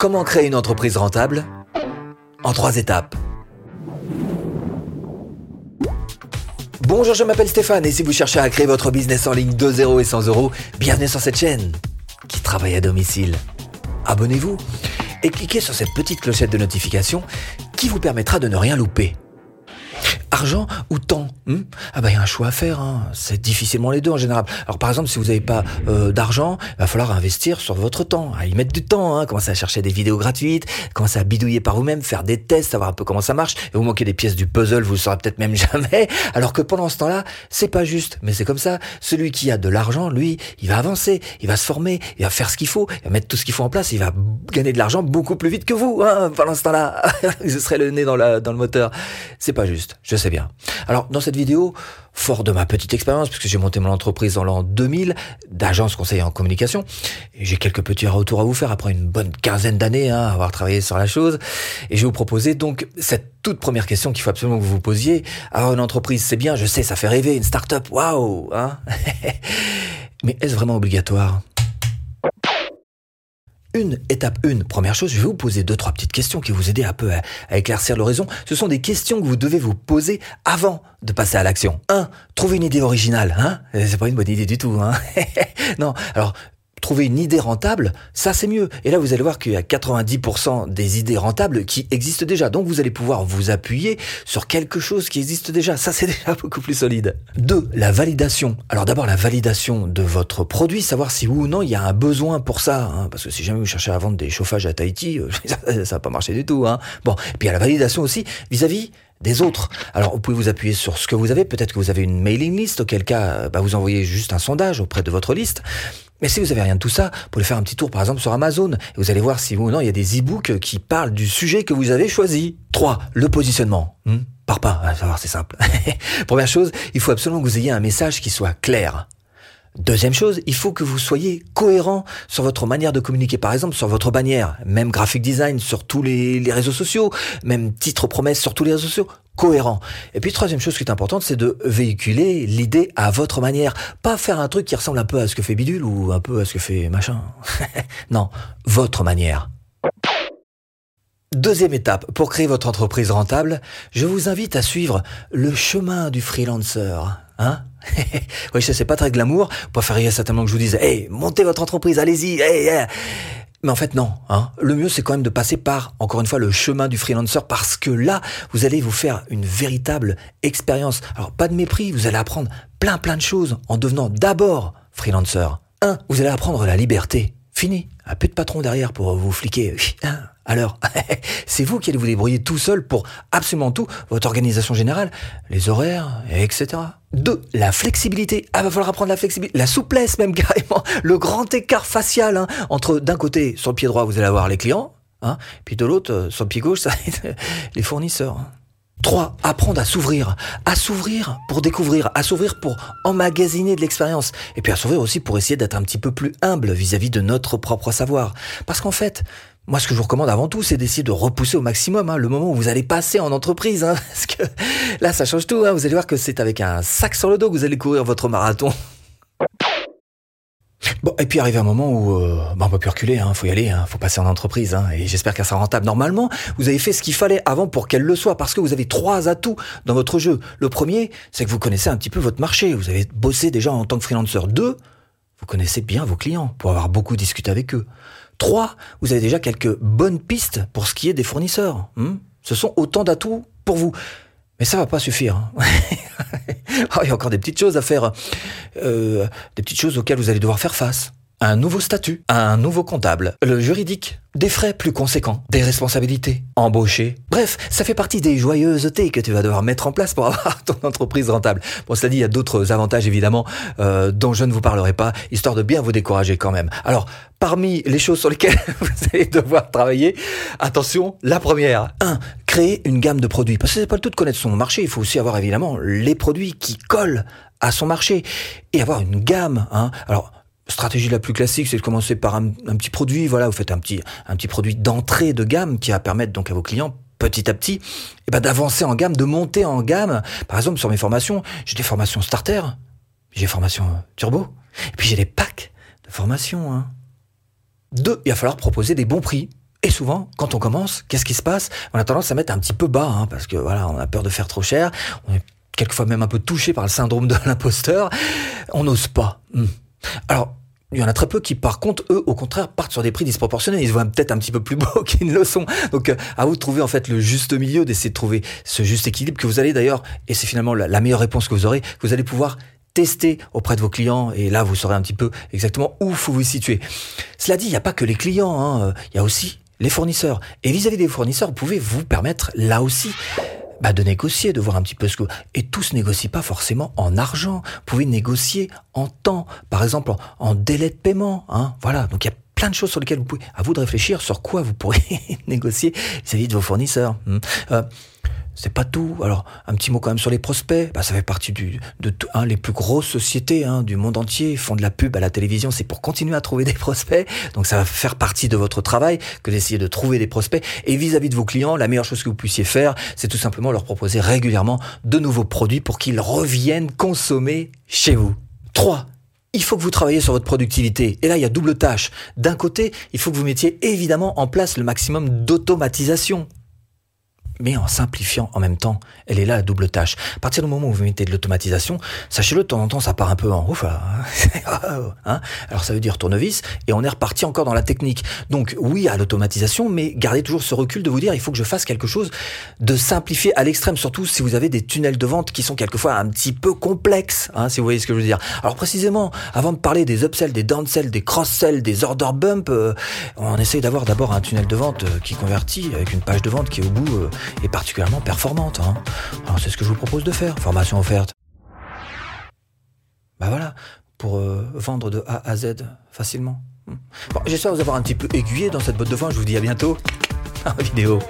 Comment créer une entreprise rentable En trois étapes. Bonjour, je m'appelle Stéphane et si vous cherchez à créer votre business en ligne de 0 et 100 euros, bienvenue sur cette chaîne qui travaille à domicile. Abonnez-vous et cliquez sur cette petite clochette de notification qui vous permettra de ne rien louper. Argent ou temps hmm Ah bah il y a un choix à faire, hein. c'est difficilement les deux en général. Alors par exemple, si vous n'avez pas euh, d'argent, il va falloir investir sur votre temps, à y mettre du temps, hein. commencer à chercher des vidéos gratuites, commencer à bidouiller par vous-même, faire des tests, savoir un peu comment ça marche. Et vous manquez des pièces du puzzle, vous le saurez peut-être même jamais. Alors que pendant ce temps-là, c'est pas juste, mais c'est comme ça. Celui qui a de l'argent, lui, il va avancer, il va se former, il va faire ce qu'il faut, il va mettre tout ce qu'il faut en place, il va gagner de l'argent beaucoup plus vite que vous, hein, pendant ce temps-là. vous serez le nez dans, la, dans le moteur. C'est pas juste, je sais Alors, dans cette vidéo, fort de ma petite expérience, puisque j'ai monté mon entreprise dans l'an 2000, d'agence conseiller en communication, j'ai quelques petits retours à vous faire après une bonne quinzaine d'années hein, à avoir travaillé sur la chose, et je vais vous proposer donc cette toute première question qu'il faut absolument que vous vous posiez. Avoir une entreprise, c'est bien, je sais, ça fait rêver, une start-up, waouh hein. Mais est-ce vraiment obligatoire? Une étape une, première chose, je vais vous poser deux, trois petites questions qui vous aider un peu à, éclaircir l'horizon. Ce sont des questions que vous devez vous poser avant de passer à l'action. Un, Trouver une idée originale, hein C'est pas une bonne idée du tout, hein Non, alors trouver une idée rentable, ça c'est mieux. Et là, vous allez voir qu'il y a 90% des idées rentables qui existent déjà. Donc, vous allez pouvoir vous appuyer sur quelque chose qui existe déjà. Ça, c'est déjà beaucoup plus solide. Deux, la validation. Alors d'abord, la validation de votre produit, savoir si oui ou non il y a un besoin pour ça. Hein. parce que si jamais vous cherchez à vendre des chauffages à Tahiti, euh, ça va pas marcher du tout. Hein. Bon, et puis il y a la validation aussi vis-à-vis des autres. Alors vous pouvez vous appuyer sur ce que vous avez, peut-être que vous avez une mailing list, auquel cas bah, vous envoyez juste un sondage auprès de votre liste. Mais si vous avez rien de tout ça, vous pouvez faire un petit tour par exemple sur Amazon et vous allez voir si vous ou non il y a des e-books qui parlent du sujet que vous avez choisi. 3. Le positionnement. Hmm? Par pas, c'est simple. Première chose, il faut absolument que vous ayez un message qui soit clair. Deuxième chose, il faut que vous soyez cohérent sur votre manière de communiquer, par exemple sur votre bannière, même graphic design sur tous les, les réseaux sociaux, même titre promesse sur tous les réseaux sociaux cohérent. Et puis troisième chose qui est importante, c'est de véhiculer l'idée à votre manière. Pas faire un truc qui ressemble un peu à ce que fait Bidule ou un peu à ce que fait machin. non, votre manière. Deuxième étape, pour créer votre entreprise rentable, je vous invite à suivre le chemin du freelancer. Hein oui, sais, c'est pas très glamour. Vous préfériez certainement que je vous dise, hey, montez votre entreprise, allez-y, hey, mais en fait, non. Hein. Le mieux, c'est quand même de passer par, encore une fois, le chemin du freelancer, parce que là, vous allez vous faire une véritable expérience. Alors, pas de mépris, vous allez apprendre plein plein de choses en devenant d'abord freelancer. Un, vous allez apprendre la liberté. Fini. Un peu de patron derrière pour vous fliquer. Hein. Alors, c'est vous qui allez vous débrouiller tout seul pour absolument tout, votre organisation générale, les horaires, etc. Deux, la flexibilité. Ah, va falloir apprendre la flexibilité, la souplesse même carrément, le grand écart facial hein, entre d'un côté, sur le pied droit, vous allez avoir les clients, hein, puis de l'autre, euh, sur le pied gauche, ça les fournisseurs. Trois, apprendre à s'ouvrir. À s'ouvrir pour découvrir, à s'ouvrir pour emmagasiner de l'expérience. Et puis à s'ouvrir aussi pour essayer d'être un petit peu plus humble vis-à-vis de notre propre savoir. Parce qu'en fait, moi, ce que je vous recommande avant tout, c'est d'essayer de repousser au maximum hein, le moment où vous allez passer en entreprise. Hein, parce que là, ça change tout. Hein. Vous allez voir que c'est avec un sac sur le dos que vous allez courir votre marathon. Bon, et puis arrive un moment où euh, bah, on peut plus reculer, hein, faut y aller, hein, faut passer en entreprise, et j'espère qu'elle sera rentable. Normalement, vous avez fait ce qu'il fallait avant pour qu'elle le soit, parce que vous avez trois atouts dans votre jeu. Le premier, c'est que vous connaissez un petit peu votre marché, vous avez bossé déjà en tant que freelancer. Deux, vous connaissez bien vos clients, pour avoir beaucoup discuté avec eux. Trois, vous avez déjà quelques bonnes pistes pour ce qui est des fournisseurs. Hmm? Ce sont autant d'atouts pour vous. Mais ça va pas suffire. Hein. oh, il y a encore des petites choses à faire, euh, des petites choses auxquelles vous allez devoir faire face un nouveau statut, un nouveau comptable, le juridique, des frais plus conséquents, des responsabilités, embaucher. Bref, ça fait partie des joyeusetés que tu vas devoir mettre en place pour avoir ton entreprise rentable. Bon, cela dit, il y a d'autres avantages évidemment euh, dont je ne vous parlerai pas, histoire de bien vous décourager quand même. Alors, parmi les choses sur lesquelles vous allez devoir travailler, attention, la première. 1. Créer une gamme de produits. Parce que c'est pas le tout de connaître son marché, il faut aussi avoir évidemment les produits qui collent à son marché et avoir une gamme. Hein. Alors, stratégie la plus classique, c'est de commencer par un, petit produit. Voilà, vous faites un petit, produit d'entrée de gamme qui va permettre donc à vos clients petit à petit, et eh ben d'avancer en gamme, de monter en gamme. Par exemple, sur mes formations, j'ai des formations starter, j'ai des formations turbo, et puis j'ai des packs de formations. Hein. Deux, il va falloir proposer des bons prix. Et souvent, quand on commence, qu'est-ce qui se passe? On a tendance à mettre un petit peu bas, hein, parce que voilà, on a peur de faire trop cher. On est quelquefois même un peu touché par le syndrome de l'imposteur. On n'ose pas. Hmm. Alors, il y en a très peu qui, par contre, eux, au contraire, partent sur des prix disproportionnés. Ils voient peut-être un petit peu plus beaux qu'ils ne le sont. Donc, euh, à vous de trouver en fait le juste milieu, d'essayer de trouver ce juste équilibre que vous allez d'ailleurs, et c'est finalement la, meilleure réponse que vous aurez, vous allez pouvoir tester auprès de vos clients et là vous saurez un petit peu exactement où faut vous situer. Cela dit, il n'y a pas que les clients, hein. il y a aussi les fournisseurs. Et vis-à-vis des fournisseurs, vous pouvez vous permettre là aussi bah, de négocier, de voir un petit peu ce que... Et tout se négocie pas forcément en argent. Vous pouvez négocier en temps, par exemple en, délai de paiement. Hein. Voilà, donc il y a plein de choses sur lesquelles vous pouvez... À vous de réfléchir sur quoi vous pourrez négocier vis-à-vis de vos fournisseurs. Hein. Euh, c'est pas tout. Alors, un petit mot quand même sur les prospects. Bah, ça fait partie du, de les plus grosses sociétés hein, du monde entier font de la pub à la télévision. C'est pour continuer à trouver des prospects. Donc, ça va faire partie de votre travail que d'essayer de trouver des prospects. Et vis-à-vis de vos clients, la meilleure chose que vous puissiez faire, c'est tout simplement leur proposer régulièrement de nouveaux produits pour qu'ils reviennent consommer chez vous. 3 il faut que vous travaillez sur votre productivité. Et là, il y a double tâche. D'un côté, il faut que vous mettiez évidemment en place le maximum d'automatisation mais en simplifiant en même temps. Elle est là à double tâche. À partir du moment où vous mettez de l'automatisation, sachez-le, de temps en temps, ça part un peu en ouf. Hein Alors ça veut dire tournevis, et on est reparti encore dans la technique. Donc oui à l'automatisation, mais gardez toujours ce recul de vous dire, il faut que je fasse quelque chose de simplifié à l'extrême, surtout si vous avez des tunnels de vente qui sont quelquefois un petit peu complexes, hein, si vous voyez ce que je veux dire. Alors précisément, avant de parler des upsells, des downsells, des cross-sells, des order bumps, euh, on essaye d'avoir d'abord un tunnel de vente euh, qui convertit avec une page de vente qui est au bout euh, et particulièrement performante. Hein. C'est ce que je vous propose de faire, formation offerte. Bah voilà, pour euh, vendre de A à Z facilement. Hmm. J'espère vous avoir un petit peu aiguillé dans cette botte de foin, je vous dis à bientôt. En vidéo.